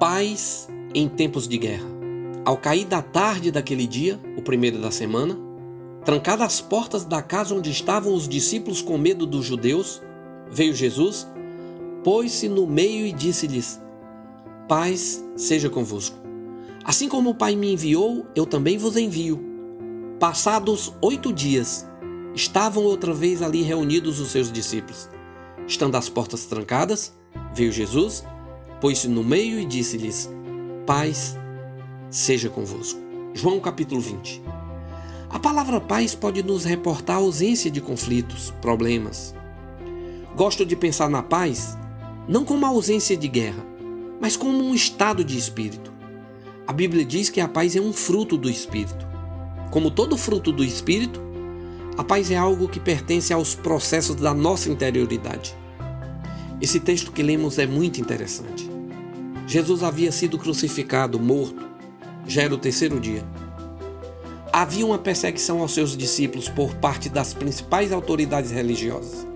Paz em tempos de guerra. Ao cair da tarde daquele dia, o primeiro da semana, trancadas as portas da casa onde estavam os discípulos com medo dos judeus, veio Jesus, pôs-se no meio e disse-lhes: Paz seja convosco. Assim como o Pai me enviou, eu também vos envio. Passados oito dias, estavam outra vez ali reunidos os seus discípulos. Estando as portas trancadas, veio Jesus, pôs-se no meio e disse-lhes: Paz seja convosco. João capítulo 20. A palavra paz pode nos reportar a ausência de conflitos, problemas. Gosto de pensar na paz não como a ausência de guerra, mas como um estado de espírito. A Bíblia diz que a paz é um fruto do espírito. Como todo fruto do espírito, a paz é algo que pertence aos processos da nossa interioridade. Esse texto que lemos é muito interessante. Jesus havia sido crucificado, morto, já era o terceiro dia. Havia uma perseguição aos seus discípulos por parte das principais autoridades religiosas.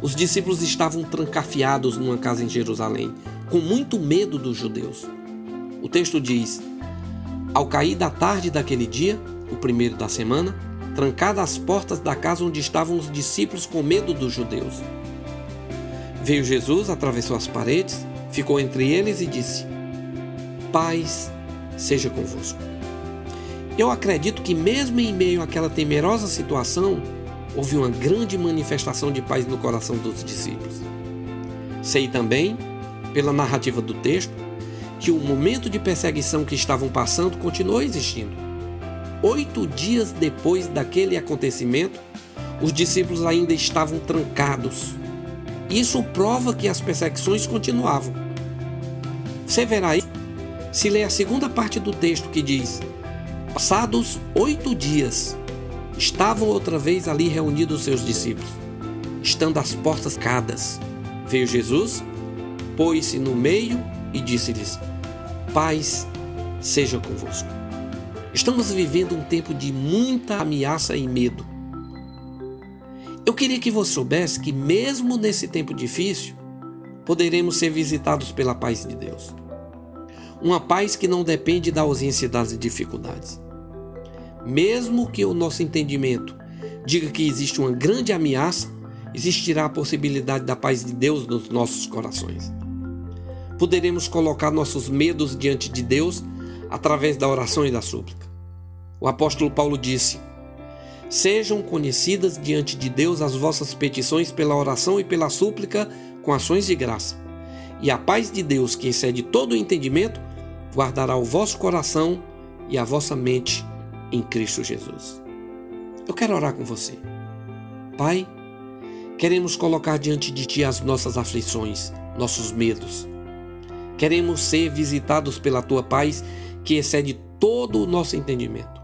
Os discípulos estavam trancafiados numa casa em Jerusalém, com muito medo dos judeus. O texto diz: Ao cair da tarde daquele dia, o primeiro da semana, trancadas as portas da casa onde estavam os discípulos com medo dos judeus. Veio Jesus, atravessou as paredes, ficou entre eles e disse: Paz seja convosco. Eu acredito que, mesmo em meio àquela temerosa situação, houve uma grande manifestação de paz no coração dos discípulos. Sei também, pela narrativa do texto, que o momento de perseguição que estavam passando continuou existindo. Oito dias depois daquele acontecimento, os discípulos ainda estavam trancados. Isso prova que as perseguições continuavam. Você verá aí se lê a segunda parte do texto que diz: Passados oito dias, estavam outra vez ali reunidos seus discípulos, estando as portas cadas. Veio Jesus, pôs-se no meio e disse-lhes: Paz seja convosco. Estamos vivendo um tempo de muita ameaça e medo. Eu queria que você soubesse que, mesmo nesse tempo difícil, poderemos ser visitados pela paz de Deus. Uma paz que não depende da ausência das dificuldades. Mesmo que o nosso entendimento diga que existe uma grande ameaça, existirá a possibilidade da paz de Deus nos nossos corações. Poderemos colocar nossos medos diante de Deus através da oração e da súplica. O apóstolo Paulo disse: Sejam conhecidas diante de Deus as vossas petições pela oração e pela súplica com ações de graça. E a paz de Deus, que excede todo o entendimento, guardará o vosso coração e a vossa mente em Cristo Jesus. Eu quero orar com você. Pai, queremos colocar diante de Ti as nossas aflições, nossos medos. Queremos ser visitados pela Tua paz que excede todo o nosso entendimento.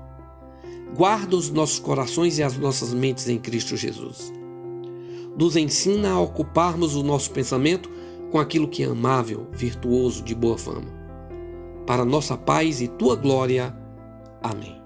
Guarda os nossos corações e as nossas mentes em Cristo Jesus. Nos ensina a ocuparmos o nosso pensamento com aquilo que é amável, virtuoso, de boa fama para nossa paz e tua glória. Amém.